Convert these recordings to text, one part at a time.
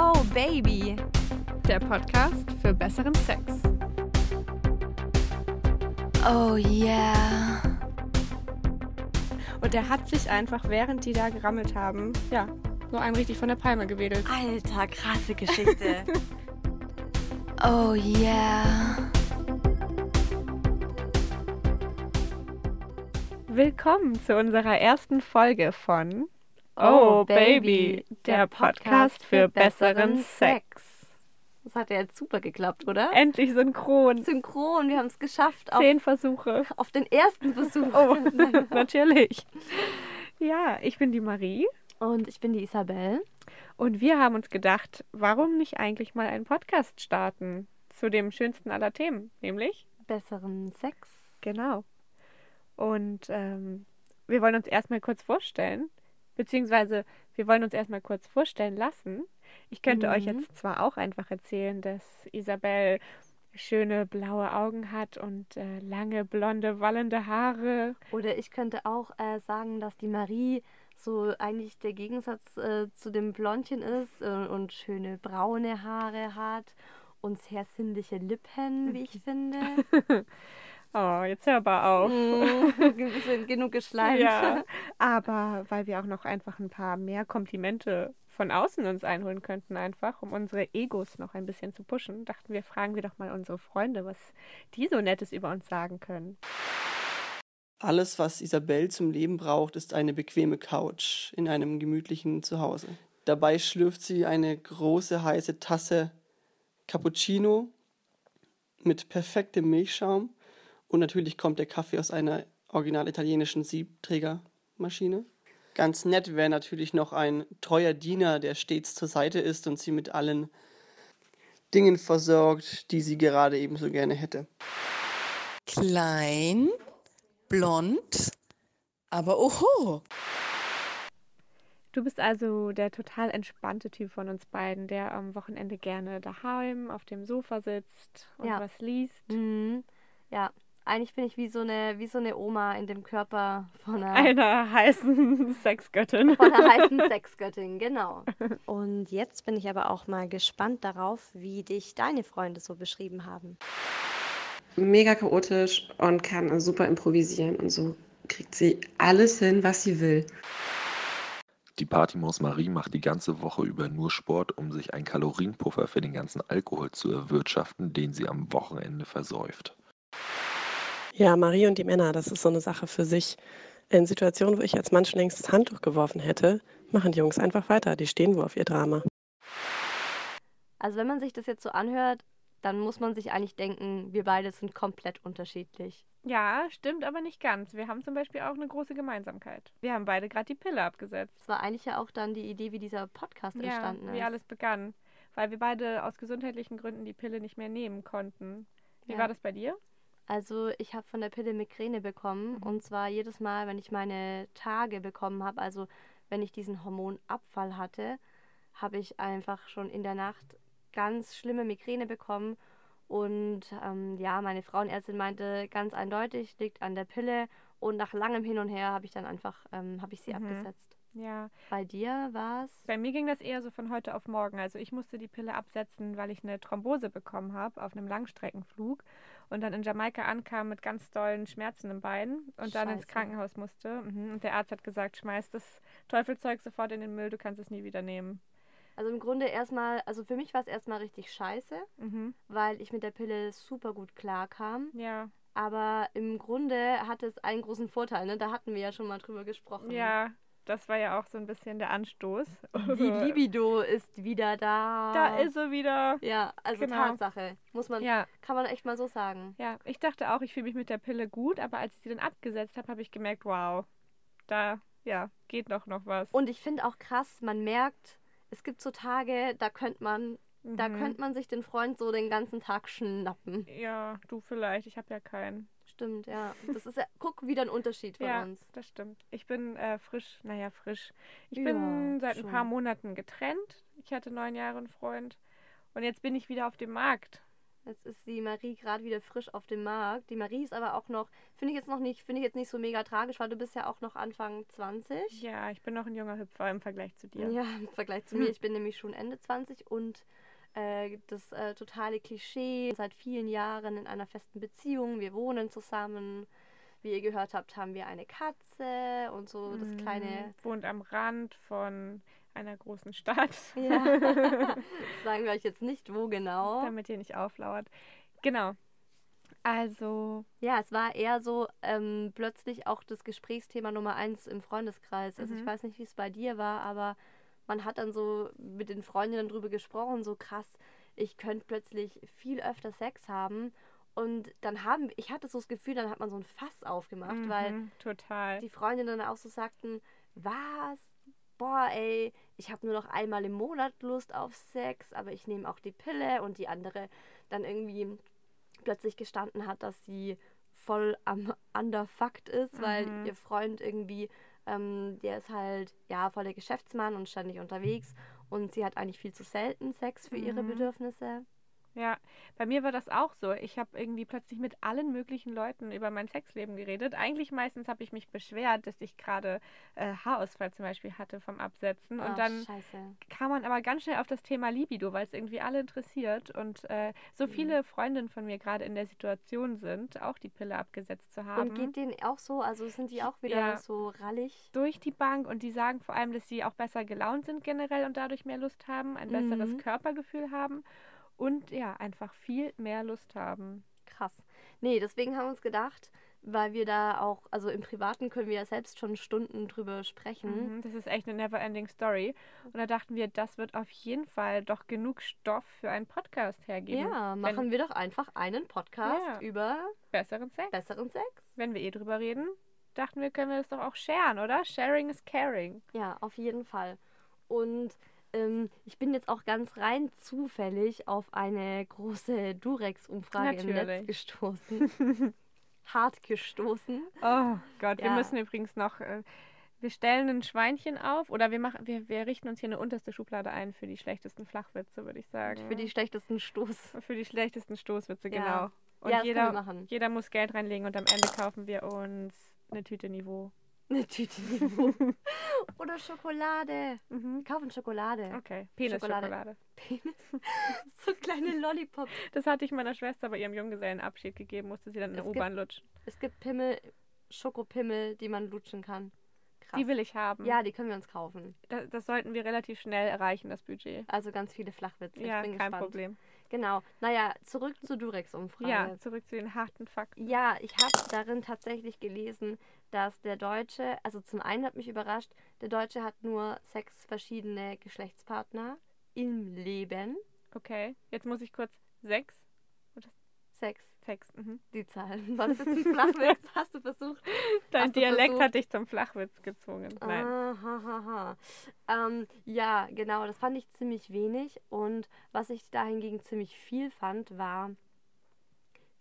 Oh Baby. Der Podcast für besseren Sex. Oh yeah. Und er hat sich einfach, während die da gerammelt haben, ja, so einen richtig von der Palme gewedelt. Alter, krasse Geschichte. oh yeah. Willkommen zu unserer ersten Folge von Oh, Baby, der Podcast für besseren Sex. Das hat ja jetzt super geklappt, oder? Endlich synchron. Synchron, wir haben es geschafft. Auf, Zehn Versuche. auf den ersten Versuch. Oh, natürlich. Ja, ich bin die Marie Und ich bin die Isabel. und wir haben uns gedacht, warum nicht eigentlich mal einen Podcast starten zu dem schönsten aller Themen, nämlich Besseren Sex. Genau. Und ähm, wir wollen uns erstmal kurz vorstellen, beziehungsweise wir wollen uns erstmal kurz vorstellen lassen. Ich könnte euch Mhm. jetzt zwar auch einfach erzählen, dass Isabel schöne blaue Augen hat und äh, lange blonde, wallende Haare. Oder ich könnte auch äh, sagen, dass die Marie so eigentlich der Gegensatz äh, zu dem Blondchen ist äh, und schöne braune Haare hat und sehr sinnliche Lippen, wie ich finde. Oh, jetzt hör aber auf. Mm, ein bisschen genug geschleimt. Ja, aber weil wir auch noch einfach ein paar mehr Komplimente von außen uns einholen könnten, einfach, um unsere Egos noch ein bisschen zu pushen, dachten wir, fragen wir doch mal unsere Freunde, was die so Nettes über uns sagen können. Alles, was Isabel zum Leben braucht, ist eine bequeme Couch in einem gemütlichen Zuhause. Dabei schlürft sie eine große heiße Tasse Cappuccino mit perfektem Milchschaum und natürlich kommt der Kaffee aus einer original italienischen Siebträgermaschine. Ganz nett wäre natürlich noch ein treuer Diener, der stets zur Seite ist und sie mit allen Dingen versorgt, die sie gerade ebenso gerne hätte. Klein, blond, aber oho. Du bist also der total entspannte Typ von uns beiden, der am Wochenende gerne daheim auf dem Sofa sitzt und Ja. was liest. Mhm. Ja, eigentlich bin ich wie so eine, wie so eine Oma in dem Körper von einer, Einer heißen Sexgöttin. von einer heißen Sexgöttin, genau. Und jetzt bin ich aber auch mal gespannt darauf, wie dich deine Freunde so beschrieben haben. mega chaotisch und kann super improvisieren und so kriegt sie alles hin, was sie will. Die Partymaus Marie macht die ganze Woche über nur Sport, um sich einen Kalorienpuffer für den ganzen Alkohol zu erwirtschaften, den sie am Wochenende versäuft. Ja, Marie und die Männer, das ist so eine Sache für sich. In Situationen, wo ich als Mann schon längst das Handtuch geworfen hätte, machen die Jungs einfach weiter. Die stehen wohl auf ihr Drama. Also wenn man sich das jetzt so anhört, dann muss man sich eigentlich denken, wir beide sind komplett unterschiedlich. Ja, stimmt aber nicht ganz. Wir haben zum Beispiel auch eine große Gemeinsamkeit. Wir haben beide gerade die Pille abgesetzt. Das war eigentlich ja auch dann die Idee, wie dieser Podcast Ja, entstanden ist. wie alles begann. Weil wir beide aus gesundheitlichen Gründen die Pille nicht mehr nehmen konnten. Wie Ja. war das bei dir? Also ich habe von der Pille Migräne bekommen Mhm. und zwar jedes Mal, wenn ich meine Tage bekommen habe, also wenn ich diesen Hormonabfall hatte, habe ich einfach schon in der Nacht ganz schlimme Migräne bekommen und ähm, ja, meine Frauenärztin meinte ganz eindeutig, liegt an der Pille und nach langem Hin und Her habe ich dann einfach, ähm, habe ich sie Mhm. abgesetzt. Ja, Bei dir war es? bei mir ging das eher so von heute auf morgen. Also ich musste die Pille absetzen, weil ich eine Thrombose bekommen habe auf einem Langstreckenflug und dann in Jamaika ankam mit ganz dollen Schmerzen im Bein und dann ins Scheiße. Krankenhaus musste. Mhm. Und der Arzt hat gesagt, schmeiß das Teufelzeug sofort in den Müll, du kannst es nie wieder nehmen. Also im Grunde erstmal, also für mich war es erstmal richtig scheiße, Mhm. weil ich mit der Pille super gut klarkam. Ja, Aber im Grunde hatte es einen großen Vorteil, ne? Da hatten wir ja schon mal drüber gesprochen. ja, das war ja auch so ein bisschen der Anstoß. Die Libido ist wieder da. Da ist sie wieder. Ja, also Genau. Tatsache. Muss man, Ja, kann man echt mal so sagen. ja. Ich dachte auch, ich fühle mich mit der Pille gut, aber als ich sie dann abgesetzt habe, habe ich gemerkt, wow, da, ja, geht doch noch was. Und ich finde auch krass, man merkt, es gibt so Tage, da könnte man, da Mhm. könnte man sich den Freund so den ganzen Tag schnappen. Ja, du vielleicht, ich habe ja keinen. Stimmt, ja. Das ist ja, guck, wieder ein Unterschied von Ja, uns. das stimmt. Ich bin äh, frisch, naja, frisch. Ich Ja, bin seit ein schon. paar Monaten getrennt. Ich hatte neun Jahre einen Freund. Und jetzt bin ich wieder auf dem Markt. Jetzt ist die Marie gerade wieder frisch auf dem Markt. Die Marie ist aber auch noch, finde ich jetzt noch nicht, finde ich jetzt nicht so mega tragisch, weil du bist ja auch noch Anfang 20. Ja, ich bin noch ein junger Hüpfer im Vergleich zu dir. Ja, im Vergleich zu mir. Ich bin nämlich schon Ende 20 und äh, das äh, totale Klischee. Seit vielen Jahren in einer festen Beziehung. Wir wohnen zusammen. Wie ihr gehört habt, haben wir eine Katze und so das kleine. Mhm. Wohnt am Rand von einer großen Stadt. Ja. Sagen wir euch jetzt nicht, wo genau. Damit ihr nicht auflauert. Genau. Also, Ja, es war eher so ähm, plötzlich auch das Gesprächsthema Nummer eins im Freundeskreis. Also ich Mhm. weiß nicht, wie es bei dir war, aber man hat dann so mit den Freundinnen drüber gesprochen, so krass, ich könnte plötzlich viel öfter Sex haben. Und dann haben, ich hatte so das Gefühl, dann hat man so ein Fass aufgemacht, weil mhm, total. die Freundinnen auch so sagten, was? Boah, ey, ich habe nur noch einmal im Monat Lust auf Sex, aber ich nehme auch die Pille und die andere dann irgendwie plötzlich gestanden hat, dass sie voll am underfucked ist, weil Mhm. ihr Freund irgendwie, ähm, der ist halt, ja, voll der Geschäftsmann und ständig unterwegs und sie hat eigentlich viel zu selten Sex für ihre Mhm. Bedürfnisse. Ja, bei mir war das auch so. Ich habe irgendwie plötzlich mit allen möglichen Leuten über mein Sexleben geredet. Eigentlich meistens habe ich mich beschwert, dass ich gerade äh, Haarausfall zum Beispiel hatte vom Absetzen. Und dann scheiße. kam man aber ganz schnell auf das Thema Libido, weil es irgendwie alle interessiert. Und äh, so Mhm. viele Freundinnen von mir gerade in der Situation sind, auch die Pille abgesetzt zu haben. Und geht denen auch so, also sind die auch wieder Ja. so rallig? durch die Bank und die sagen vor allem, dass sie auch besser gelaunt sind generell und dadurch mehr Lust haben, ein besseres Mhm. Körpergefühl haben und ja, einfach viel mehr Lust haben. Krass. Nee, deswegen haben wir uns gedacht, weil wir da auch, also im Privaten können wir ja selbst schon Stunden drüber sprechen. Mhm, das ist echt eine never-ending Story. Und da dachten wir, das wird auf jeden Fall doch genug Stoff für einen Podcast hergeben. Ja, Wenn- machen wir doch einfach einen Podcast Ja. über Besseren Sex. besseren Sex. Wenn wir eh drüber reden, dachten wir, können wir das doch auch sharen, oder? Sharing is caring. Ja, auf jeden Fall. Und ähm, ich bin jetzt auch ganz rein zufällig auf eine große Durex-Umfrage im Netz gestoßen. Hart gestoßen. Oh Gott, wir Ja. müssen übrigens noch. Äh, wir stellen ein Schweinchen auf oder wir machen, wir, wir richten uns hier eine unterste Schublade ein für die schlechtesten Flachwitze, würde ich sagen. Für die schlechtesten Stoß. Für die schlechtesten Stoßwitze, Ja. genau. Und ja, jeder, wir jeder muss Geld reinlegen und am Ende kaufen wir uns eine Tüte Niveau. Eine Tüte Niveau. Oder Schokolade. Mhm. Kaufen Schokolade. Okay, Penisschokolade. Penis. so kleine Lollipops. Das hatte ich meiner Schwester bei ihrem Junggesellenabschied gegeben, musste sie dann in der U-Bahn lutschen. Es gibt Pimmel, Schokopimmel, die man lutschen kann. Krass. Die will ich haben. Ja, die können wir uns kaufen. Das, das sollten wir relativ schnell erreichen, das Budget. Also ganz viele Flachwitze. ja, ich bin kein gespannt. Problem. Genau. Naja, zurück zur Durex-Umfrage. Ja, zurück zu den harten Fakten. Ja, ich habe darin tatsächlich gelesen, dass der Deutsche, also zum einen hat mich überrascht, der Deutsche hat nur sechs verschiedene Geschlechtspartner im Leben. Okay, jetzt muss ich kurz sechs. Sechs, Sechs. Mhm. die Zahlen. War das jetzt ein Flachwitz? Hast du versucht? Dein du Dialekt versucht- hat dich zum Flachwitz gezwungen. Nein. Ahahaha. Ähm, ja, genau, das fand ich ziemlich wenig. Und was ich da hingegen ziemlich viel fand, war,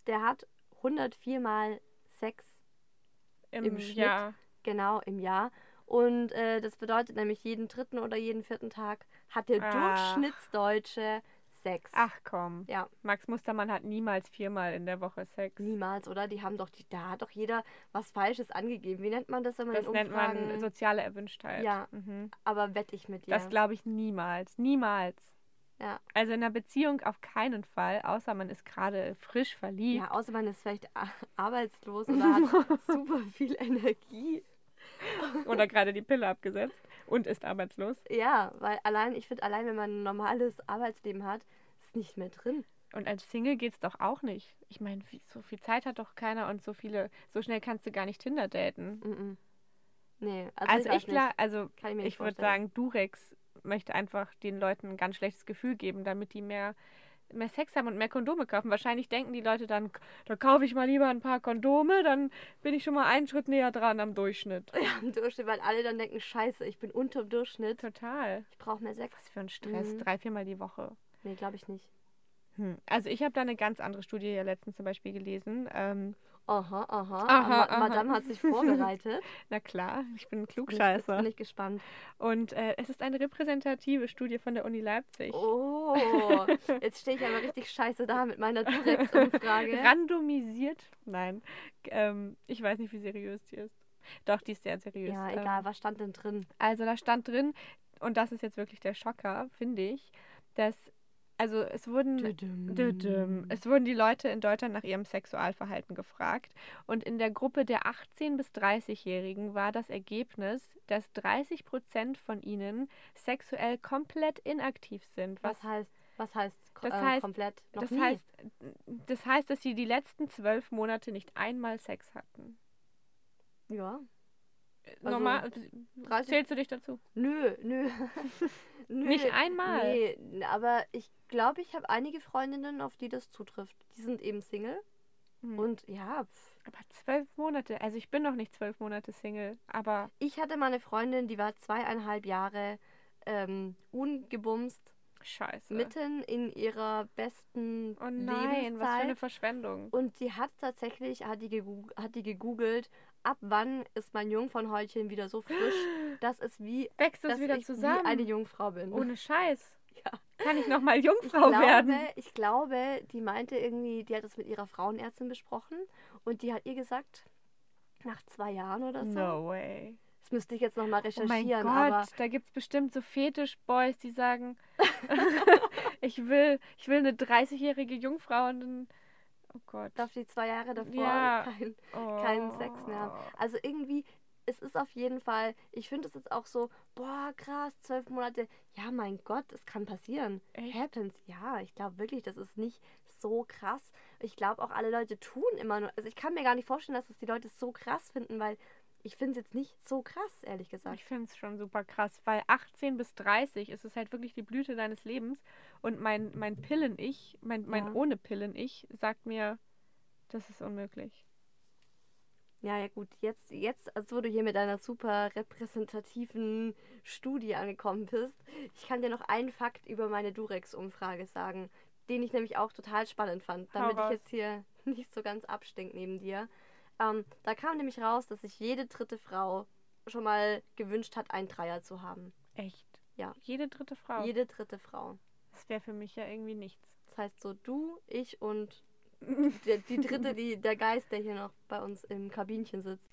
der hat 104 Mal Sex Im, im Schnitt. Jahr. genau im Jahr. Und äh, das bedeutet nämlich, jeden dritten oder jeden vierten Tag hat der Ach. Durchschnittsdeutsche Sex. Ach komm. Ja, Max Mustermann hat niemals viermal in der Woche Sex. niemals, oder? Die haben doch, die, da hat doch jeder was Falsches angegeben. Wie nennt man das, wenn man Das nennt man soziale Erwünschtheit. Ja. Mhm. aber wette ich mit dir. Das glaube ich niemals. Niemals. Ja. Also in einer Beziehung auf keinen Fall, außer man ist gerade frisch verliebt. Ja, außer man ist vielleicht arbeitslos oder hat super viel Energie. Oder gerade die Pille abgesetzt und ist arbeitslos. Ja, weil allein, ich finde, allein wenn man ein normales Arbeitsleben hat, ist nicht mehr drin. Und als Single geht's doch auch nicht. Ich meine, so viel Zeit hat doch keiner und so viele, so schnell kannst du gar nicht Tinder daten. Mm-mm. Nee, also, Also, ich, ich, klar, also Kann ich ich würde sagen, Durex möchte einfach den Leuten ein ganz schlechtes Gefühl geben, damit die mehr, mehr Sex haben und mehr Kondome kaufen. Wahrscheinlich denken die Leute dann, da kaufe ich mal lieber ein paar Kondome, dann bin ich schon mal einen Schritt näher dran am Durchschnitt. Ja, im Durchschnitt, weil alle dann denken, scheiße, ich bin unter dem Durchschnitt. Total. Ich brauche mehr Sex. Was für ein Stress. Mhm. Drei, viermal die Woche. Nee, glaube ich nicht. Hm. Also ich habe da eine ganz andere Studie ja letztens zum Beispiel gelesen. Ähm, Aha, aha. Aha, Ma aha. Madame hat sich vorbereitet. Na klar, ich bin ein jetzt Klugscheißer. bin ich gespannt. Und äh, es ist eine repräsentative Studie von der Uni Leipzig. Oh, jetzt stehe ich aber richtig scheiße da mit meiner Durex-Umfrage. Randomisiert? Nein. Ähm, ich weiß nicht, wie seriös die ist. Doch, die ist sehr seriös. Ja, Ähm, egal, was stand denn drin? Also da stand drin, und das ist jetzt wirklich der Schocker, finde ich, dass, also es wurden, Düdüm. Düdüm. es wurden die Leute in Deutschland nach ihrem Sexualverhalten gefragt. Und in der Gruppe der 18- bis 30-Jährigen war das Ergebnis, dass 30 Prozent von ihnen sexuell komplett inaktiv sind. Was heißt, was heißt, Das äh, heißt- komplett? Noch das nie. heißt, das heißt, dass sie die letzten zwölf Monate nicht einmal Sex hatten. ja. Also, Normal, 30 zählst du dich dazu? Nö, nö. nö. Nicht einmal? Nee, aber ich glaube, ich habe einige Freundinnen, auf die das zutrifft. Die sind eben Single. Hm. Und ja. Aber zwölf Monate. Also ich bin noch nicht zwölf Monate Single, aber ich hatte mal eine Freundin, die war zweieinhalb Jahre ähm, ungebumst, scheiße. mitten in ihrer besten oh nein, was für eine Lebenszeit. Verschwendung. Und die hat tatsächlich, hat die, gegoog- hat die gegoogelt, ab wann ist mein Jungfrauenhäutchen wieder so frisch, dass es wie, Wächst es dass wieder ich zusammen? wie eine Jungfrau bin. Ohne Scheiß. Ja. Kann ich nochmal Ich Jungfrau glaube, werden? ich glaube, die meinte irgendwie, die hat das mit ihrer Frauenärztin besprochen und die hat ihr gesagt, nach zwei Jahren oder so. No way. Das müsste ich jetzt nochmal Oh recherchieren, mein Gott, da gibt es bestimmt so Fetisch-Boys, die sagen, ich will, ich will eine 30-jährige Jungfrau und dann, oh Gott. darf die zwei Jahre davor Ja. kein, oh. keinen Sex mehr haben. Also irgendwie, es ist auf jeden Fall, ich finde es jetzt auch so, boah, krass, zwölf Monate. Ja, mein Gott, es kann passieren. Echt? Happens. Ja, ich glaube wirklich, das ist nicht so krass. Ich glaube auch alle Leute tun immer nur, also ich kann mir gar nicht vorstellen, dass es die Leute so krass finden, weil ich finde es jetzt nicht so krass, ehrlich gesagt. Ich finde es schon super krass, weil 18 bis 30 ist es halt wirklich die Blüte deines Lebens. Und mein, mein Pillen-Ich, mein, mein Ja. ohne Pillen-Ich, sagt mir, das ist unmöglich. Ja, ja gut, jetzt, jetzt, als wo du hier mit einer super repräsentativen Studie angekommen bist, ich kann dir noch einen Fakt über meine Durex-Umfrage sagen, den ich nämlich auch total spannend fand, damit ich jetzt hier nicht so ganz abstink neben dir. Ähm, da kam nämlich raus, dass sich jede dritte Frau schon mal gewünscht hat, einen Dreier zu haben. Echt? Ja. Jede dritte Frau. Jede dritte Frau. Das wäre für mich ja irgendwie nichts. Das heißt so du, ich und die, die dritte, die, der Geist, der hier noch bei uns im Kabinchen sitzt.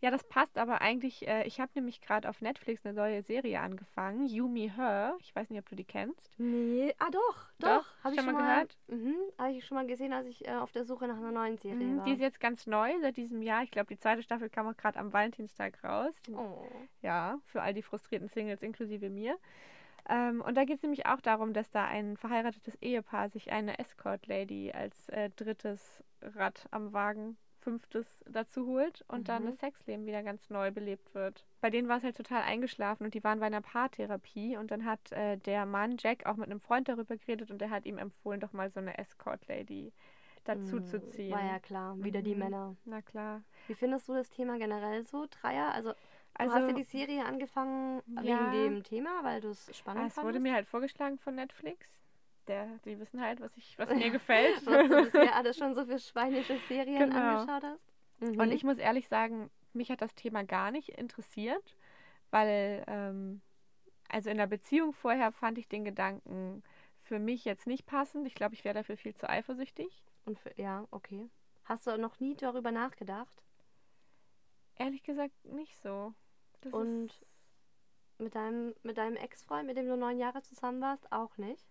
Ja, das passt aber eigentlich. Äh, ich habe nämlich gerade auf Netflix eine neue Serie angefangen, You Me Her. Ich weiß nicht, ob du die kennst. Nee, ah doch, Doch, doch. Habe ich schon mal gehört? Mhm, habe ich schon mal gesehen, als ich äh, auf der Suche nach einer neuen Serie Mhm, war. die ist jetzt ganz neu seit diesem Jahr. Ich glaube, die zweite Staffel kam auch gerade am Valentinstag raus. oh. Ja, für all die frustrierten Singles inklusive mir. Ähm, und da geht es nämlich auch darum, dass da ein verheiratetes Ehepaar sich eine Escort-Lady als äh, drittes Rad am Wagen, fünftes dazu holt und dann Mhm. das Sexleben wieder ganz neu belebt wird. Bei denen war es halt total eingeschlafen und die waren bei einer Paartherapie und dann hat äh, der Mann Jack auch mit einem Freund darüber geredet und der hat ihm empfohlen, doch mal so eine Escort-Lady dazu zu Mm, ziehen. War ja klar, wieder die Mhm. Männer. Na klar. Wie findest du das Thema generell so, Dreier? Also, Also, du hast ja die Serie angefangen Ja. wegen dem Thema, weil du es Ah, spannend es wurde fandest? mir halt vorgeschlagen von Netflix. Der, die wissen halt, was, ich, was mir gefällt. Was du bisher alles schon so für schweinische Serien Genau. angeschaut hast. Mhm. Und ich muss ehrlich sagen, mich hat das Thema gar nicht interessiert, weil, ähm, also in der Beziehung vorher fand ich den Gedanken für mich jetzt nicht passend. Ich glaube, ich wäre dafür viel zu eifersüchtig. Und für, ja, okay. Hast du noch nie darüber nachgedacht? Ehrlich gesagt nicht so. Das Und mit deinem, mit deinem Ex-Freund, mit dem du neun Jahre zusammen warst, auch nicht?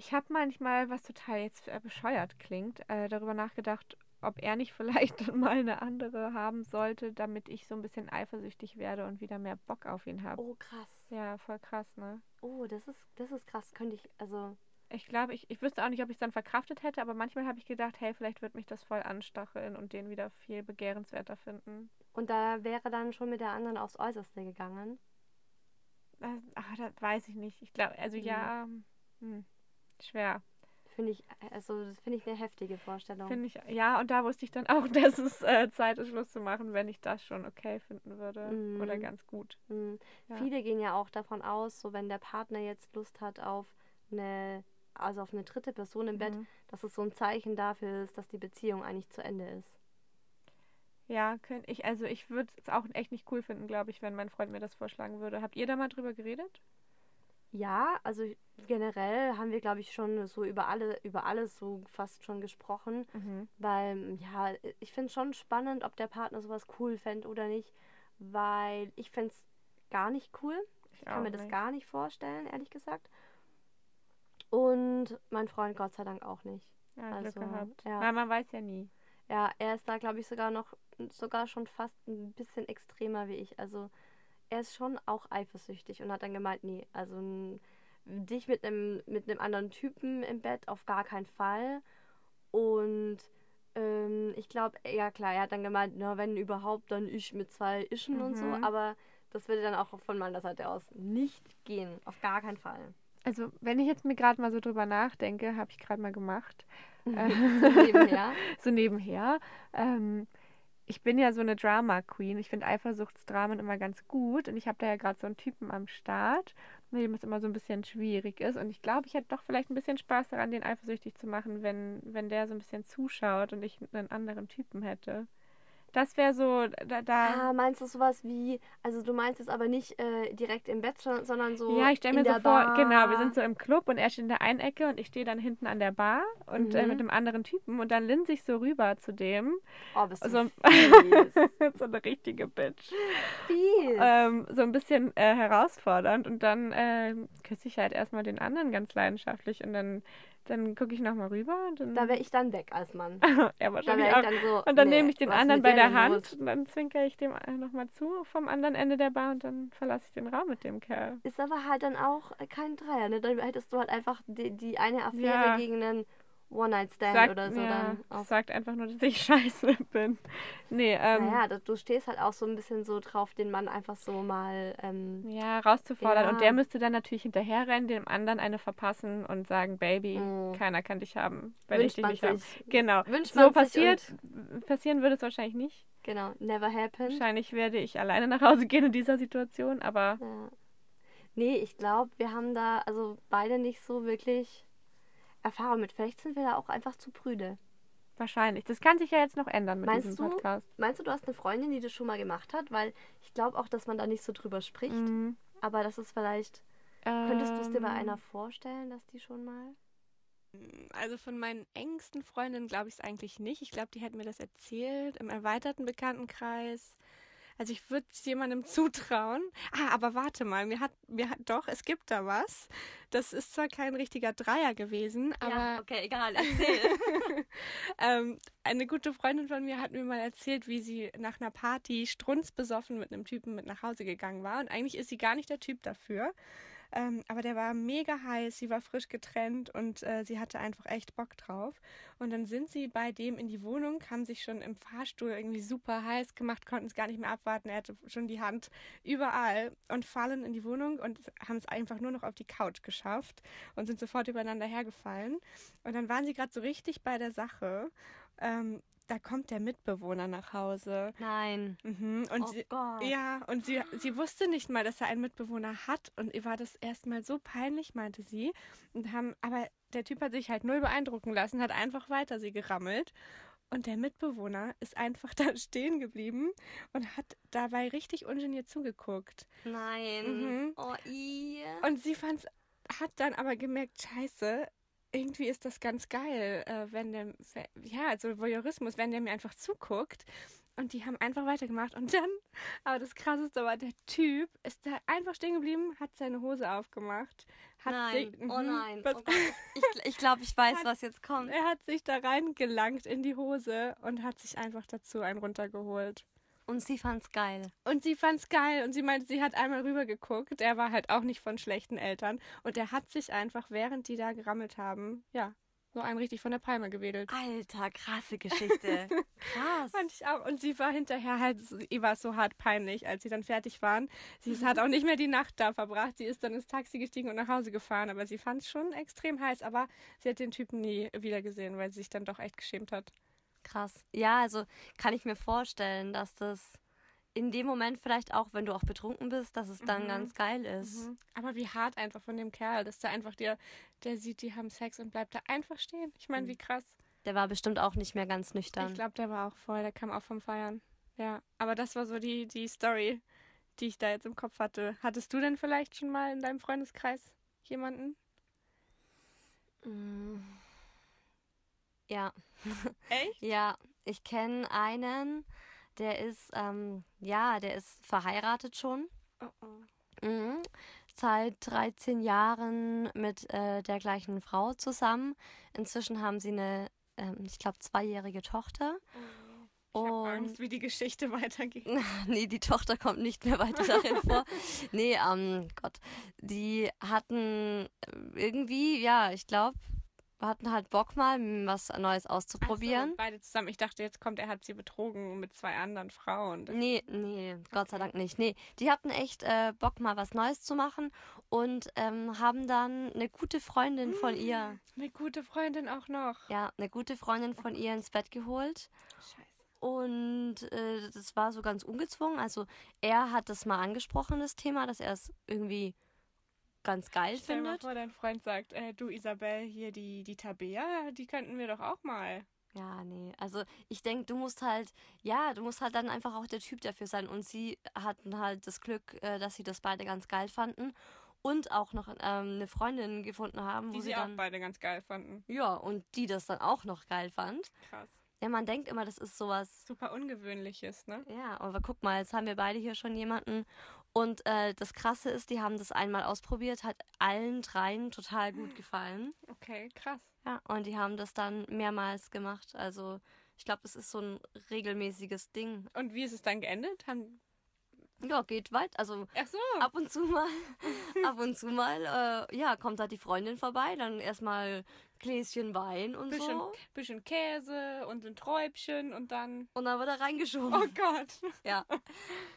Ich habe manchmal, was total jetzt äh, bescheuert klingt, äh, darüber nachgedacht, ob er nicht vielleicht mal eine andere haben sollte, damit ich so ein bisschen eifersüchtig werde und wieder mehr Bock auf ihn habe. Oh, krass. Ja, voll krass, ne? Oh, das ist, das ist krass. Könnte ich, also, Ich glaube, ich, ich wüsste auch nicht, ob ich es dann verkraftet hätte, aber manchmal habe ich gedacht, hey, vielleicht wird mich das voll anstacheln und den wieder viel begehrenswerter finden. und da wäre dann schon mit der anderen aufs Äußerste gegangen. Das, ach, das weiß ich nicht. Ich glaube, also Mhm. ja, hm, schwer. Finde ich, also, das finde ich eine heftige Vorstellung. Finde ich, ja, und da wusste ich dann auch, dass es äh, Zeit ist, Schluss zu machen, wenn ich das schon okay finden würde. Oder Mhm. ganz gut. Hm. Ja. Viele gehen ja auch davon aus, so wenn der Partner jetzt Lust hat auf eine, also auf eine dritte Person im Bett, Mhm. dass es so ein Zeichen dafür ist, dass die Beziehung eigentlich zu Ende ist. Ja, könnt ich, also ich würde es auch echt nicht cool finden, glaube ich, wenn mein Freund mir das vorschlagen würde. Habt ihr da mal drüber geredet? Ja, also generell haben wir, glaube ich, schon so über alle, über alles so fast schon gesprochen. Mhm. Weil, ja, ich finde es schon spannend, ob der Partner sowas cool fände oder nicht. Weil ich fände es gar nicht cool. Ich kann mir das nicht. gar nicht vorstellen, ehrlich gesagt. Und mein Freund Gott sei Dank auch nicht. Ja, Glück Also, gehabt. ja. Weil man weiß ja nie. Ja, er ist da, glaube ich, sogar noch, sogar schon fast ein bisschen extremer wie ich. Also er ist schon auch eifersüchtig und hat dann gemeint, nee, also dich mit einem mit einem anderen Typen im Bett auf gar keinen Fall. Und ähm, ich glaube, ja klar, er hat dann gemeint, na, wenn überhaupt, dann ich mit zwei Ischen und so. Mhm. Aber das würde dann auch von meiner Seite aus nicht gehen. Auf gar keinen Fall. Also, wenn ich jetzt mir gerade mal so drüber nachdenke, habe ich gerade mal gemacht. So nebenher. so nebenher. Ähm, ich bin ja so eine Drama Queen. Ich finde Eifersuchtsdramen immer ganz gut. Und ich habe da ja gerade so einen Typen am Start, mit dem es immer so ein bisschen schwierig ist. Und ich glaube, ich hätte doch vielleicht ein bisschen Spaß daran, den eifersüchtig zu machen, wenn, wenn der so ein bisschen zuschaut und ich einen anderen Typen hätte. Das wäre so, da, da Ah, meinst du sowas wie, also du meinst es aber nicht äh, direkt im Bett, sondern so Ja, ich stelle mir so vor, Bar. genau, wir sind so im Club und er steht in der einen Ecke und ich stehe dann hinten an der Bar und äh, Mhm. mit dem anderen Typen und dann linse ich so rüber zu dem. Oh, bist du So, fies. so eine richtige Bitch. fies. Ähm, so ein bisschen äh, herausfordernd und dann äh, küsse ich halt erstmal den anderen ganz leidenschaftlich und dann, dann gucke ich nochmal rüber und dann. da wäre ich dann weg als Mann. ja, Da wahrscheinlich ich auch. dann so. Und dann nee, nehme ich den anderen bei der Hand los? und dann zwinker ich dem nochmal zu vom anderen Ende der Bar und dann verlasse ich den Raum mit dem Kerl. Ist aber halt dann auch kein Dreier, ne? Dann hättest du halt einfach die, die eine Affäre Ja. gegen einen One-Night-Stand Sagt, oder so ja, dann sagt einfach nur, dass ich scheiße bin. Nee, ähm, Naja, da- du stehst halt auch so ein bisschen so drauf, den Mann einfach so mal. Ähm, ja, rauszufordern. Und Ja. der müsste dann natürlich hinterherrennen, dem anderen eine verpassen und sagen, Baby, Mm. keiner kann dich haben, wenn ich wünscht dich man nicht habe. Genau. Wünscht So passiert, passieren würde es wahrscheinlich nicht. Genau, never happened. Wahrscheinlich werde ich alleine nach Hause gehen in dieser Situation, aber Ja. Nee, ich glaube, wir haben da also beide nicht so wirklich Erfahrung mit. Vielleicht sind wir da auch einfach zu prüde. wahrscheinlich. Das kann sich ja jetzt noch ändern mit Meinst diesem du? Podcast. Meinst du, du hast eine Freundin, die das schon mal gemacht hat? Weil ich glaube auch, dass man da nicht so drüber spricht. Mhm. Aber das ist vielleicht. Könntest du es dir bei Ähm, einer vorstellen, dass die schon mal. Also von meinen engsten Freundinnen glaube ich es eigentlich nicht. Ich glaube, die hätten mir das erzählt im erweiterten Bekanntenkreis. Also ich würde es jemandem zutrauen. Ah, aber warte mal, mir hat, mir hat doch, es gibt da was. Das ist zwar kein richtiger Dreier gewesen, aber okay, egal, erzähl. ähm, eine gute Freundin von mir hat mir mal erzählt, wie sie nach einer Party strunzbesoffen mit einem Typen mit nach Hause gegangen war. Und eigentlich ist sie gar nicht der Typ dafür. Ähm, aber der war mega heiß, sie war frisch getrennt und äh, sie hatte einfach echt Bock drauf. Und dann sind sie bei dem in die Wohnung, haben sich schon im Fahrstuhl irgendwie super heiß gemacht, konnten es gar nicht mehr abwarten. Er hatte schon die Hand überall und fallen in die Wohnung und haben es einfach nur noch auf die Couch geschafft und sind sofort übereinander hergefallen. Und dann waren sie gerade so richtig bei der Sache. Ähm, da kommt der Mitbewohner nach Hause. Nein. Mhm. Und oh sie, Gott. ja, und sie, sie wusste nicht mal, dass er einen Mitbewohner hat. Und ihr war das erstmal so peinlich, meinte sie. Und haben, aber der Typ hat sich halt null beeindrucken lassen, hat einfach weiter sie gerammelt. Und der Mitbewohner ist einfach da stehen geblieben und hat dabei richtig ungeniert zugeguckt. Nein. Mhm. Oh, i. Und sie fand's, hat dann aber gemerkt, scheiße, irgendwie ist das ganz geil, äh, wenn der, ja, also Voyeurismus, wenn der mir einfach zuguckt. Und die haben einfach weitergemacht. Und dann, aber das Krasseste war, der Typ ist da einfach stehen geblieben, hat seine Hose aufgemacht. Hat Nein. sich, oh mhm, nein. was- Oh. Ich, ich glaube, ich weiß, Hat- was jetzt kommt. Er hat sich da reingelangt in die Hose und hat sich einfach dazu einen runtergeholt. Und sie fand's geil. Und sie fand's geil und sie meinte, sie hat einmal rübergeguckt. Er war halt auch nicht von schlechten Eltern. Und er hat sich einfach, während die da gerammelt haben, ja, so einen richtig von der Palme gewedelt. Alter, krasse Geschichte. Krass. Fand ich auch. Und sie war hinterher halt, ihr war so hart peinlich, als sie dann fertig waren. Sie hat auch nicht mehr die Nacht da verbracht. Sie ist dann ins Taxi gestiegen und nach Hause gefahren. Aber sie fand es schon extrem heiß. Aber sie hat den Typen nie wieder gesehen, weil sie sich dann doch echt geschämt hat. Krass. Ja, also kann ich mir vorstellen, dass das in dem Moment vielleicht auch, wenn du auch betrunken bist, dass es dann Mhm. ganz geil ist. Mhm. Aber wie hart einfach von dem Kerl, dass der einfach dir, der sieht, die haben Sex und bleibt da einfach stehen. Ich meine, wie krass. Der war bestimmt auch nicht mehr ganz nüchtern. Ich glaube, der war auch voll, der kam auch vom Feiern. Ja, aber das war so die, die Story, die ich da jetzt im Kopf hatte. Hattest du denn vielleicht schon mal in deinem Freundeskreis jemanden? Mm. Ja. Echt? Ja, ich kenne einen, der ist, ähm, ja, der ist verheiratet schon. Oh, oh. Mhm. Seit 13 Jahren mit äh, der gleichen Frau zusammen. Inzwischen haben sie eine, ähm, ich glaube, zweijährige Tochter. Ich habe Und- Angst, wie die Geschichte weitergeht. nee, die Tochter kommt nicht mehr weiter darin vor. Nee, ähm, Gott. Die hatten äh, irgendwie, ja, ich glaube, hatten halt Bock mal, was Neues Ach so, auszuprobieren. beide zusammen. Ich dachte, jetzt kommt, er hat sie betrogen mit zwei anderen Frauen. Das- Nee, nee, Gott sei Dank nicht. Nee, die hatten echt äh, Bock, mal was Neues zu machen und ähm, haben dann eine gute Freundin von ihr, Eine gute Freundin auch noch. ja, eine gute Freundin von ihr ins Bett geholt. Scheiße. Und äh, das war so ganz ungezwungen. Also er hat das mal angesprochen, das Thema, dass er es irgendwie ganz geil Stell dir mal findet. vor, dein Freund sagt, äh, du Isabel, hier die, die Tabea, die könnten wir doch auch mal. Ja, nee. Also ich denke, du musst halt, ja, du musst halt dann einfach auch der Typ dafür sein. Und sie hatten halt das Glück, äh, dass sie das beide ganz geil fanden. Und auch noch ähm, eine Freundin gefunden haben, Die wo sie sie auch dann. beide ganz geil fanden. Ja, und die das dann auch noch geil fand. Krass. Ja, man denkt immer, das ist sowas. Super ungewöhnliches, ne? Ja, aber guck mal, jetzt haben wir beide hier schon jemanden. Und äh, das Krasse ist, die haben das einmal ausprobiert, hat allen dreien total gut gefallen. Okay, krass. Ja, und die haben das dann mehrmals gemacht. Also ich glaube, das ist so ein regelmäßiges Ding. Und wie ist es dann geendet? Haben... Ja, geht weit. Also so. ab und zu mal, ab und zu mal, äh, ja, kommt da die Freundin vorbei, dann erstmal Gläschen Wein und bisschen, so. bisschen Käse und ein Träubchen und dann. Und dann wird er reingeschoben. Oh Gott. Ja.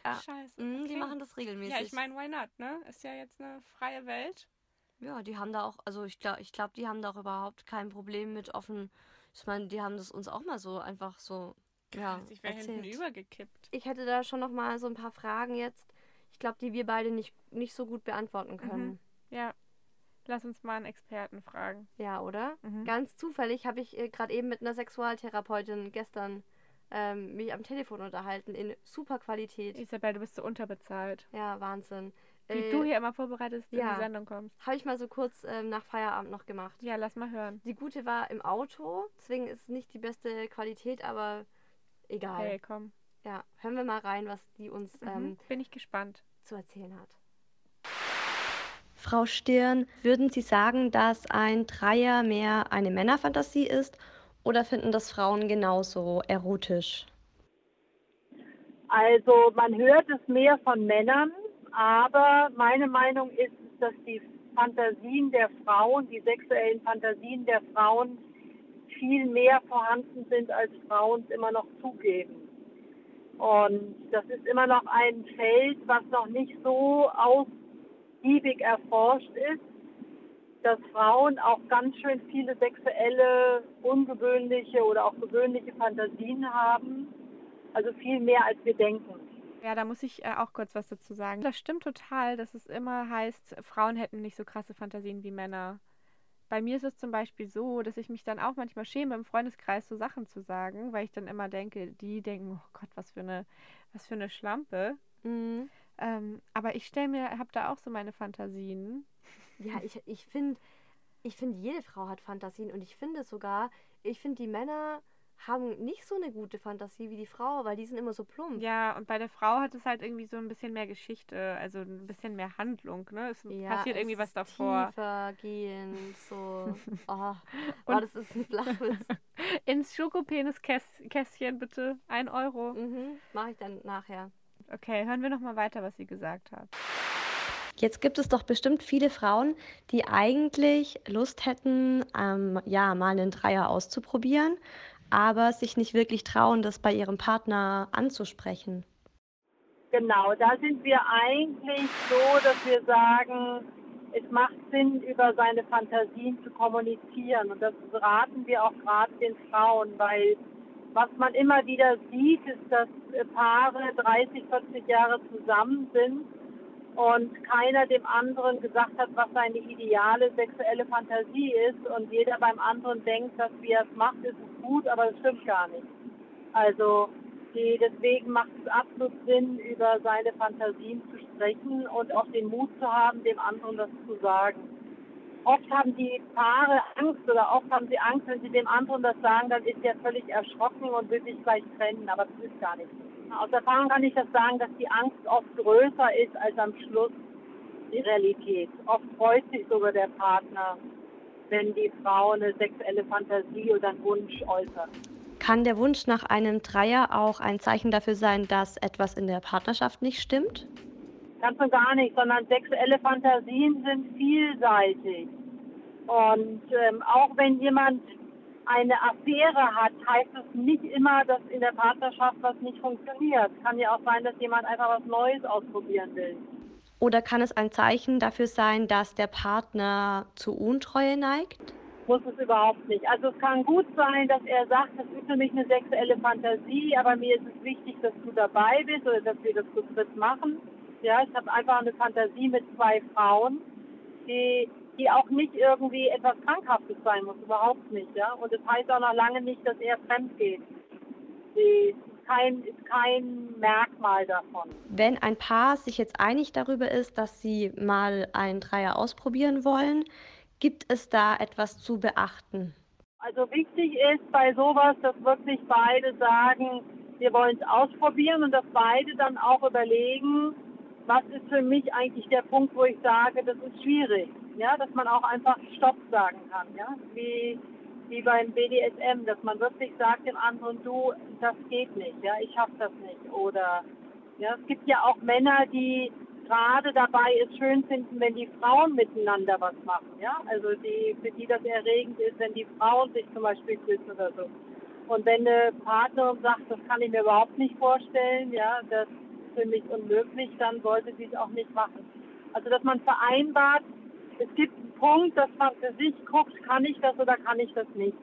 Ja. Scheiße. Mhm, okay. Die machen das regelmäßig. Ja, ich meine, why not, ne? Ist ja jetzt eine freie Welt. Ja, die haben da auch, also ich glaube, ich glaub, die haben da auch überhaupt kein Problem mit offen. Ich meine, die haben das uns auch mal so einfach so ja, Krass, ich wäre hinten übergekippt. Ich hätte da schon noch mal so ein paar Fragen jetzt, ich glaube, die wir beide nicht, nicht so gut beantworten können. Ja. Lass uns mal einen Experten fragen. Ja, oder? Mhm. Ganz zufällig habe ich äh, gerade eben mit einer Sexualtherapeutin gestern ähm, mich am Telefon unterhalten in super Qualität. Isabel, du bist so unterbezahlt. Ja, Wahnsinn. Wie Äh, du hier immer vorbereitet in ja. die Sendung kommst. Habe ich mal so kurz ähm, nach Feierabend noch gemacht. Ja, lass mal hören. Die gute war im Auto, deswegen ist es nicht die beste Qualität, aber egal. Okay, komm. Ja, hören wir mal rein, was die uns Mhm. ähm, Bin ich gespannt. zu erzählen hat. Frau Stirn, würden Sie sagen, dass ein Dreier mehr eine Männerfantasie ist oder finden das Frauen genauso erotisch? Also man hört es mehr von Männern, aber meine Meinung ist, dass die Fantasien der Frauen, die sexuellen Fantasien der Frauen viel mehr vorhanden sind, als Frauen es immer noch zugeben. Und das ist immer noch ein Feld, was noch nicht so ausgiebig erforscht ist, dass Frauen auch ganz schön viele sexuelle, ungewöhnliche oder auch gewöhnliche Fantasien haben. Also viel mehr, als wir denken. Ja, da muss ich äh, auch kurz was dazu sagen. Das stimmt total, dass es immer heißt, Frauen hätten nicht so krasse Fantasien wie Männer. Bei mir ist es zum Beispiel so, dass ich mich dann auch manchmal schäme, im Freundeskreis so Sachen zu sagen, weil ich dann immer denke, die denken, oh Gott, was für eine, was für eine Schlampe. Mhm. Ähm, aber ich stelle mir, habe da auch so meine Fantasien. Ja, ich, ich finde, ich find, jede Frau hat Fantasien und ich finde sogar, ich finde, die Männer haben nicht so eine gute Fantasie wie die Frau, weil die sind immer so plump. Ja, und bei der Frau hat es halt irgendwie so ein bisschen mehr Geschichte, also ein bisschen mehr Handlung, ne? Es Ja, passiert es irgendwie was davor. Tiefer gehend, so. Oh, oh das ist ein Flachwitz. Ins Schokopenis-Kästchen bitte, ein Euro. mhm, Mache ich dann nachher. Okay, hören wir noch mal weiter, was sie gesagt hat. Jetzt gibt es doch bestimmt viele Frauen, die eigentlich Lust hätten, ähm, ja, mal einen Dreier auszuprobieren, aber sich nicht wirklich trauen, das bei ihrem Partner anzusprechen. Genau, da sind wir eigentlich so, dass wir sagen, es macht Sinn, über seine Fantasien zu kommunizieren. Und das raten wir auch gerade den Frauen, weil was man immer wieder sieht, ist, dass Paare 30, 40 Jahre zusammen sind und keiner dem anderen gesagt hat, was seine ideale sexuelle Fantasie ist und jeder beim anderen denkt, dass wie er es macht, ist es gut, aber das stimmt gar nicht. Also Die, deswegen macht es absolut Sinn, über seine Fantasien zu sprechen und auch den Mut zu haben, dem anderen das zu sagen. Oft haben die Paare Angst oder oft haben sie Angst, wenn sie dem anderen das sagen, dann ist er völlig erschrocken und will sich gleich trennen, aber das ist gar nicht so. Aus Erfahrung kann ich das sagen, dass die Angst oft größer ist als am Schluss die Realität. Oft freut sich sogar der Partner, wenn die Frau eine sexuelle Fantasie oder einen Wunsch äußert. Kann der Wunsch nach einem Dreier auch ein Zeichen dafür sein, dass etwas in der Partnerschaft nicht stimmt? Ganz und gar nicht, sondern sexuelle Fantasien sind vielseitig. Und ähm, auch wenn jemand eine Affäre hat, heißt es nicht immer, dass in der Partnerschaft was nicht funktioniert. Kann ja auch sein, dass jemand einfach was Neues ausprobieren will. Oder kann es ein Zeichen dafür sein, dass der Partner zu Untreue neigt? Muss es überhaupt nicht. Also es kann gut sein, dass er sagt, das ist für mich eine sexuelle Fantasie, aber mir ist es wichtig, dass du dabei bist oder dass wir das zu dritt machen. Ja, ich habe einfach eine Fantasie mit zwei Frauen, die, die auch nicht irgendwie etwas Krankhaftes sein muss, überhaupt nicht. Ja? Und das heißt auch noch lange nicht, dass er fremd geht. Die ist kein, ist kein Merkmal davon. Wenn ein Paar sich jetzt einig darüber ist, dass sie mal einen Dreier ausprobieren wollen, gibt es da etwas zu beachten? Also wichtig ist bei sowas, dass wirklich beide sagen, wir wollen es ausprobieren und dass beide dann auch überlegen, was ist für mich eigentlich der Punkt, wo ich sage, das ist schwierig. Ja, dass man auch einfach Stopp sagen kann. Ja, wie, wie beim BDSM, dass man wirklich sagt dem anderen, du, das geht nicht. Ja, ich schaff das nicht. Oder ja, es gibt ja auch Männer, die gerade dabei es schön finden, wenn die Frauen miteinander was machen. Ja, also die, für die das erregend ist, wenn die Frauen sich zum Beispiel küssen oder so. Und wenn eine Partnerin sagt, das kann ich mir überhaupt nicht vorstellen, ja, das für mich unmöglich, dann sollte sie es auch nicht machen. Also dass man vereinbart, es gibt einen Punkt, dass man für sich guckt, kann ich das oder kann ich das nicht.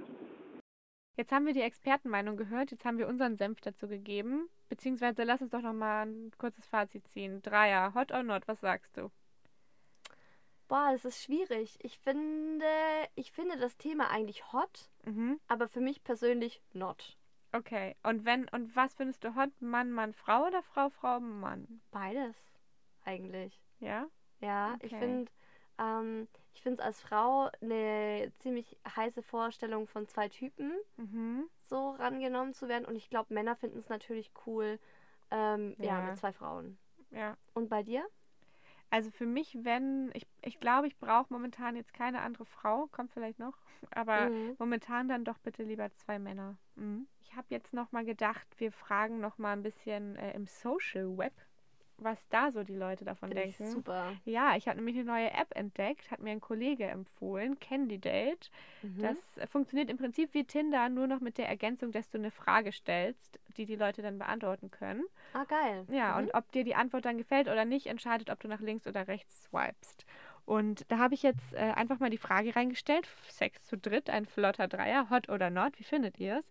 Jetzt haben wir die Expertenmeinung gehört, jetzt haben wir unseren Senf dazu gegeben. Beziehungsweise lass uns doch noch mal ein kurzes Fazit ziehen. Dreier, hot or not, was sagst du? Boah, das ist schwierig. Ich finde, ich finde das Thema eigentlich hot, Mhm. aber für mich persönlich not. Okay. Und wenn und was findest du hot? Mann, Mann, Frau oder Frau, Frau, Mann? Beides eigentlich. Ja? Ja, ich Okay. finde ähm, ich finde es als Frau eine ziemlich heiße Vorstellung von zwei Typen Mhm. so rangenommen zu werden und ich glaube Männer finden es natürlich cool ähm, ja. Ja. mit zwei Frauen. Ja. Und bei dir? Also für mich, wenn, ich, ich glaube, ich brauche momentan jetzt keine andere Frau, kommt vielleicht noch, aber Mhm. momentan dann doch bitte lieber zwei Männer. Mhm. Ich habe jetzt noch mal gedacht, wir fragen noch mal ein bisschen äh, im Social Web, was da so die Leute davon Finde ich denken. super. Ja, ich habe nämlich eine neue App entdeckt, hat mir ein Kollege empfohlen, Candidate. Mhm. Das funktioniert im Prinzip wie Tinder, nur noch mit der Ergänzung, dass du eine Frage stellst, die die Leute dann beantworten können. Ah, geil. Ja, Mhm. und ob dir die Antwort dann gefällt oder nicht, entscheidet, ob du nach links oder rechts swipest. Und da habe ich jetzt äh, einfach mal die Frage reingestellt: Sex zu dritt, ein flotter Dreier, hot oder not, wie findet ihr es?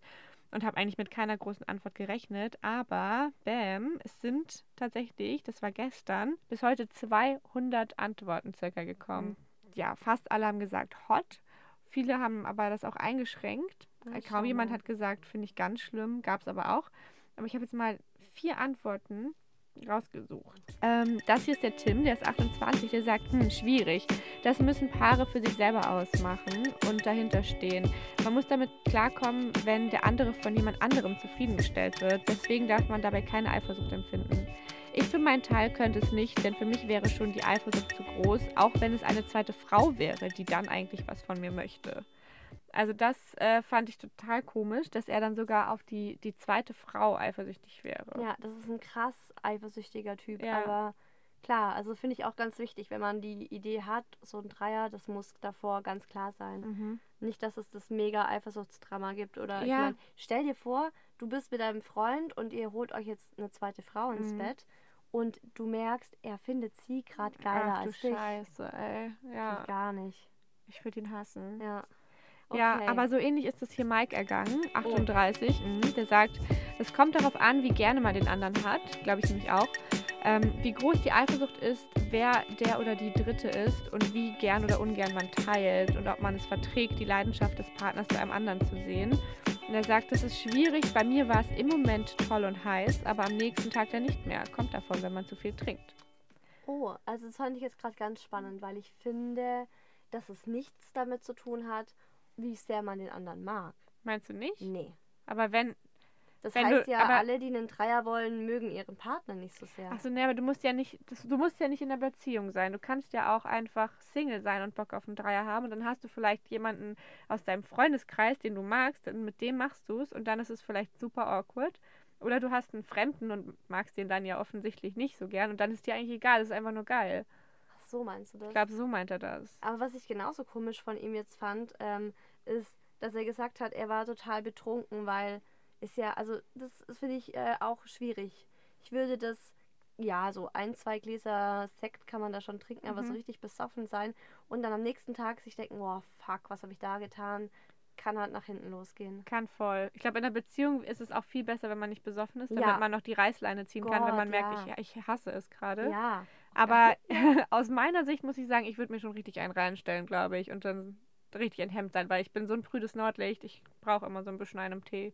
Und habe eigentlich mit keiner großen Antwort gerechnet, aber bam, es sind tatsächlich, das war gestern, bis heute 200 Antworten circa gekommen. Ja, fast alle haben gesagt hot. Viele haben aber das auch eingeschränkt. Schau Kaum jemand hat gesagt, finde ich ganz schlimm, gab es aber auch. Aber ich habe jetzt mal vier Antworten rausgesucht. Ähm, das hier ist der Tim, der ist 28, der sagt, hm, schwierig. Das müssen Paare für sich selber ausmachen und dahinter stehen. Man muss damit klarkommen, wenn der andere von jemand anderem zufriedengestellt wird. Deswegen darf man dabei keine Eifersucht empfinden. Ich für meinen Teil könnte es nicht, denn für mich wäre schon die Eifersucht zu groß, auch wenn es eine zweite Frau wäre, die dann eigentlich was von mir möchte. Also das äh, fand ich total komisch, dass er dann sogar auf die, die zweite Frau eifersüchtig wäre. Ja, das ist ein krass eifersüchtiger Typ. Ja. Aber klar, also finde ich auch ganz wichtig, wenn man die Idee hat, so ein Dreier, das muss davor ganz klar sein. Mhm. Nicht, dass es das mega Eifersuchtsdrama gibt. Oder ich Ja. mein, stell dir vor, du bist mit deinem Freund und ihr holt euch jetzt eine zweite Frau ins Mhm. Bett und du merkst, er findet sie gerade geiler Ach du als dich. Scheiße, ey. Ja, Geht Gar nicht. ich würde ihn hassen. Ja. Ja, aber so ähnlich ist es hier Mike ergangen, 38. Mhm, der sagt, es kommt darauf an, wie gerne man den anderen hat, glaube ich nämlich auch. Ähm, wie groß die Eifersucht ist, wer der oder die Dritte ist und wie gern oder ungern man teilt und ob man es verträgt, die Leidenschaft des Partners bei einem anderen zu sehen. Und er sagt, das ist schwierig. Bei mir war es im Moment toll und heiß, aber am nächsten Tag dann nicht mehr. Kommt davon, wenn man zu viel trinkt. Oh, also das fand ich jetzt gerade ganz spannend, weil ich finde, dass es nichts damit zu tun hat, wie sehr man den anderen mag. Meinst du nicht? Nee. Aber wenn. Das Wenn heißt du- ja, aber- alle, die einen Dreier wollen, mögen ihren Partner nicht so sehr. Achso, nee, aber du musst ja nicht, das, du musst ja nicht in einer Beziehung sein. Du kannst ja auch einfach Single sein und Bock auf einen Dreier haben. Und dann hast du vielleicht jemanden aus deinem Freundeskreis, den du magst, und mit dem machst du es und dann ist es vielleicht super awkward. Oder du hast einen Fremden und magst den dann ja offensichtlich nicht so gern und dann ist dir eigentlich egal, das ist einfach nur geil. So meinst du das? Ich glaube, so meint er das. Aber was ich genauso komisch von ihm jetzt fand, ähm, ist, dass er gesagt hat, er war total betrunken, weil ist ja, also das ist, finde ich äh, auch schwierig. Ich würde das, ja, so ein, zwei Gläser Sekt kann man da schon trinken, aber so Mhm. richtig besoffen sein und dann am nächsten Tag sich denken, boah, fuck, was habe ich da getan, kann halt nach hinten losgehen. Kann voll. Ich glaube, in einer Beziehung ist es auch viel besser, wenn man nicht besoffen ist, damit Ja. man noch die Reißleine ziehen kann, wenn Gott, man merkt, ja. ich, ich hasse es gerade. Ja. Aber aus meiner Sicht muss ich sagen, ich würde mir schon richtig einen reinstellen, glaube ich, und dann richtig ein Hemd sein, weil ich bin so ein prüdes Nordlicht. Ich brauche immer so ein bisschen einen Tee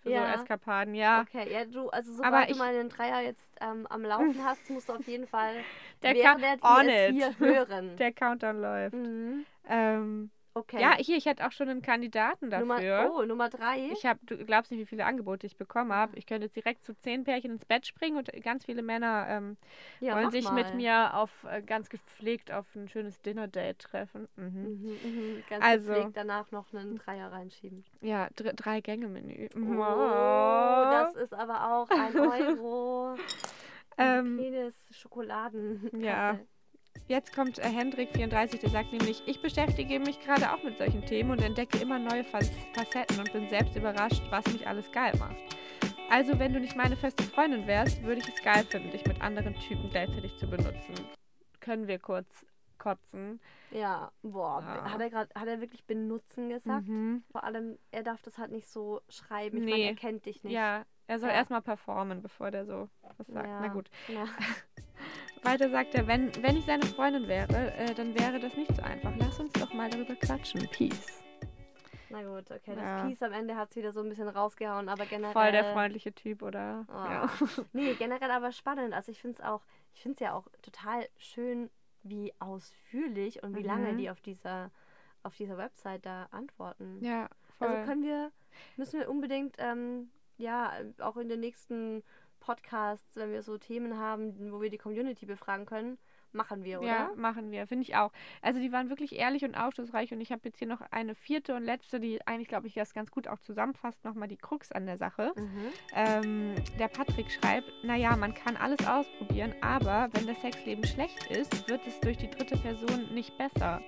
für Ja. so Eskapaden, ja. Okay, ja, du, also Aber sobald ich- du mal einen Dreier jetzt ähm, am Laufen hast, musst du auf jeden Fall, Der ihr on es it. hier hören. Der Countdown läuft. Mhm. Ähm, Okay. Ja, hier, ich hätte auch schon einen Kandidaten Nummer, dafür. oh, Nummer drei. Ich habe, du glaubst nicht, wie viele Angebote ich bekommen habe. Ich könnte jetzt direkt zu zehn Pärchen ins Bett springen und ganz viele Männer ähm, Ja, wollen sich mal. mit mir auf äh, ganz gepflegt auf ein schönes Dinner-Date treffen. Mhm. Mhm, mhm. Ganz Also- gepflegt danach noch einen Dreier reinschieben. Ja, dr drei Gänge-Menü. Oh, das ist aber auch ein Euro. Ähm, Schokoladen. Ja. Jetzt kommt äh, Hendrik34, der sagt nämlich, ich beschäftige mich gerade auch mit solchen Themen und entdecke immer neue Fac- Facetten und bin selbst überrascht, was mich alles geil macht. Also, wenn du nicht meine feste Freundin wärst, würde ich es geil finden, dich mit anderen Typen gleichzeitig zu benutzen. Können wir kurz kotzen? Ja, boah, Ja. hat er gerade, hat er wirklich benutzen gesagt? Mhm. Vor allem, er darf das halt nicht so schreiben. Ich meine, Nee. er kennt dich nicht. Ja, er soll Ja. erstmal performen, bevor der so was sagt. Ja. Na gut. Ja. Weiter sagt er, wenn, wenn ich seine Freundin wäre, äh, dann wäre das nicht so einfach. Lass uns doch mal darüber quatschen. Peace. Na gut, okay. Das Ja. Peace am Ende hat es wieder so ein bisschen rausgehauen, aber generell. Voll der freundliche Typ, oder? Oh. Ja. Nee, generell aber spannend. Also ich finde es auch, ich finde es ja auch total schön, wie ausführlich und wie lange Mhm. die auf dieser, auf dieser Website da antworten. Ja, voll. Also können wir, müssen wir unbedingt, ähm, ja, auch in den nächsten Podcasts, wenn wir so Themen haben, wo wir die Community befragen können, machen wir, oder? Ja, machen wir, finde ich auch. Also die waren wirklich ehrlich und aufschlussreich und ich habe jetzt hier noch eine vierte und letzte, die eigentlich, glaube ich, das ganz gut auch zusammenfasst, nochmal die Krux an der Sache. Mhm. Ähm, der Patrick schreibt, naja, man kann alles ausprobieren, aber wenn das Sexleben schlecht ist, wird es durch die dritte Person nicht besser.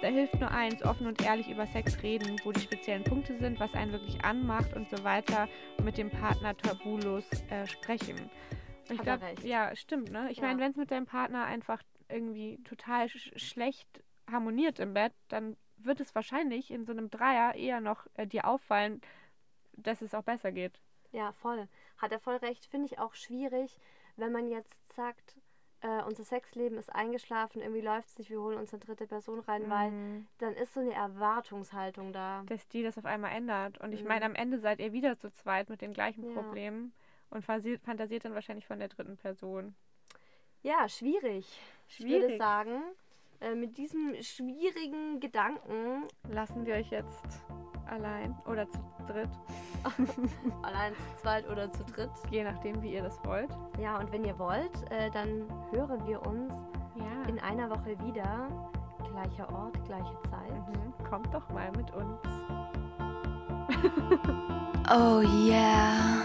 Da hilft nur eins, offen und ehrlich über Sex reden, wo die speziellen Punkte sind, was einen wirklich anmacht und so weiter und mit dem Partner tabulos äh, sprechen. Ich Hat er glaube, recht. ja, stimmt, ne? Ich Ja. meine, wenn es mit deinem Partner einfach irgendwie total sch schlecht harmoniert im Bett, dann wird es wahrscheinlich in so einem Dreier eher noch äh, dir auffallen, dass es auch besser geht. Ja, voll. Hat er voll recht. Finde ich auch schwierig, wenn man jetzt sagt, äh, unser Sexleben ist eingeschlafen, irgendwie läuft es nicht, wir holen uns eine dritte Person rein, weil Mhm. dann ist so eine Erwartungshaltung da. dass die das auf einmal ändert. Und ich Mhm. meine, am Ende seid ihr wieder zu zweit mit den gleichen Ja. Problemen und fantasiert, dann wahrscheinlich von der dritten Person. Ja, schwierig. Ich würde Schwierig. sagen, äh, mit diesem schwierigen Gedanken, Lassen wir euch jetzt allein oder zu dritt, allein zu zweit oder zu dritt. je nachdem, wie ihr das wollt. Ja, und wenn ihr wollt, äh, dann hören wir uns Ja. in einer Woche wieder. Gleicher Ort, gleiche Zeit. Mhm. Kommt doch mal mit uns. Oh yeah.